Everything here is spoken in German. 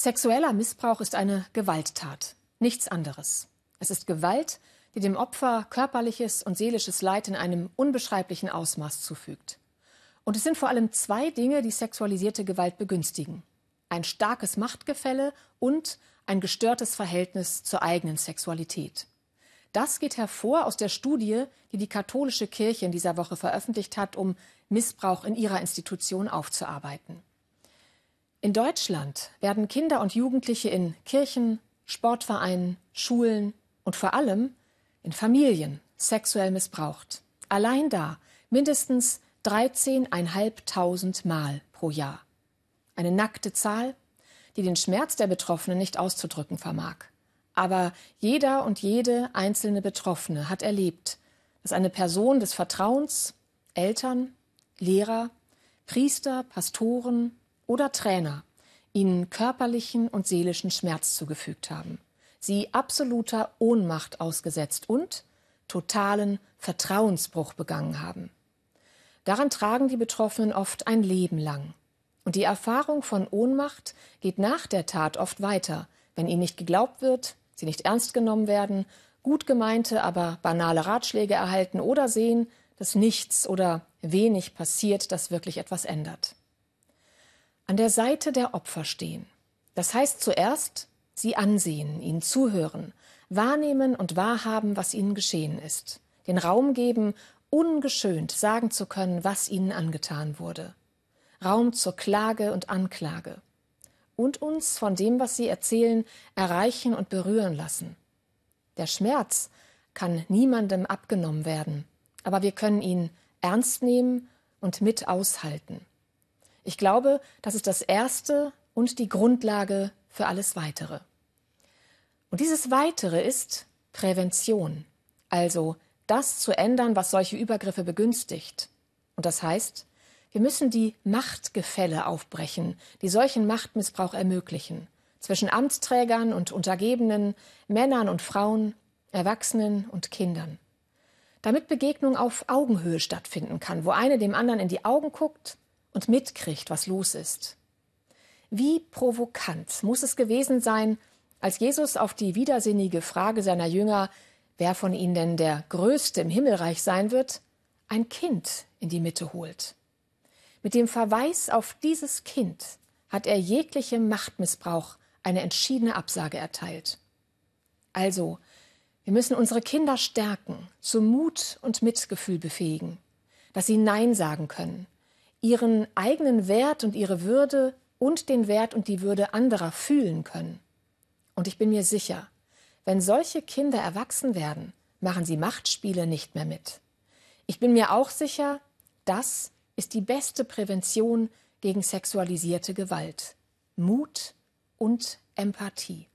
Sexueller Missbrauch ist eine Gewalttat, nichts anderes. Es ist Gewalt, die dem Opfer körperliches und seelisches Leid in einem unbeschreiblichen Ausmaß zufügt. Und es sind vor allem zwei Dinge, die sexualisierte Gewalt begünstigen. Ein starkes Machtgefälle und ein gestörtes Verhältnis zur eigenen Sexualität. Das geht hervor aus der Studie, die die katholische Kirche in dieser Woche veröffentlicht hat, um Missbrauch in ihrer Institution aufzuarbeiten. In Deutschland werden Kinder und Jugendliche in Kirchen, Sportvereinen, Schulen und vor allem in Familien sexuell missbraucht. Allein da mindestens 13.500 Mal pro Jahr. Eine nackte Zahl, die den Schmerz der Betroffenen nicht auszudrücken vermag. Aber jeder und jede einzelne Betroffene hat erlebt, dass eine Person des Vertrauens, Eltern, Lehrer, Priester, Pastoren, oder Trainer ihnen körperlichen und seelischen Schmerz zugefügt haben, sie absoluter Ohnmacht ausgesetzt und totalen Vertrauensbruch begangen haben. Daran tragen die Betroffenen oft ein Leben lang. Und die Erfahrung von Ohnmacht geht nach der Tat oft weiter, wenn ihnen nicht geglaubt wird, sie nicht ernst genommen werden, gut gemeinte, aber banale Ratschläge erhalten oder sehen, dass nichts oder wenig passiert, das wirklich etwas ändert an der Seite der Opfer stehen. Das heißt zuerst sie ansehen, ihnen zuhören, wahrnehmen und wahrhaben, was ihnen geschehen ist, den Raum geben, ungeschönt sagen zu können, was ihnen angetan wurde. Raum zur Klage und Anklage. Und uns von dem, was sie erzählen, erreichen und berühren lassen. Der Schmerz kann niemandem abgenommen werden, aber wir können ihn ernst nehmen und mit aushalten. Ich glaube, das ist das Erste und die Grundlage für alles Weitere. Und dieses Weitere ist Prävention, also das zu ändern, was solche Übergriffe begünstigt. Und das heißt, wir müssen die Machtgefälle aufbrechen, die solchen Machtmissbrauch ermöglichen, zwischen Amtsträgern und Untergebenen, Männern und Frauen, Erwachsenen und Kindern. Damit Begegnung auf Augenhöhe stattfinden kann, wo eine dem anderen in die Augen guckt und mitkriegt, was los ist. Wie provokant muss es gewesen sein, als Jesus auf die widersinnige Frage seiner Jünger, wer von ihnen denn der Größte im Himmelreich sein wird, ein Kind in die Mitte holt. Mit dem Verweis auf dieses Kind hat er jeglichem Machtmissbrauch eine entschiedene Absage erteilt. Also, wir müssen unsere Kinder stärken, zu Mut und Mitgefühl befähigen, dass sie Nein sagen können, ihren eigenen Wert und ihre Würde und den Wert und die Würde anderer fühlen können. Und ich bin mir sicher, wenn solche Kinder erwachsen werden, machen sie Machtspiele nicht mehr mit. Ich bin mir auch sicher, das ist die beste Prävention gegen sexualisierte Gewalt. Mut und Empathie.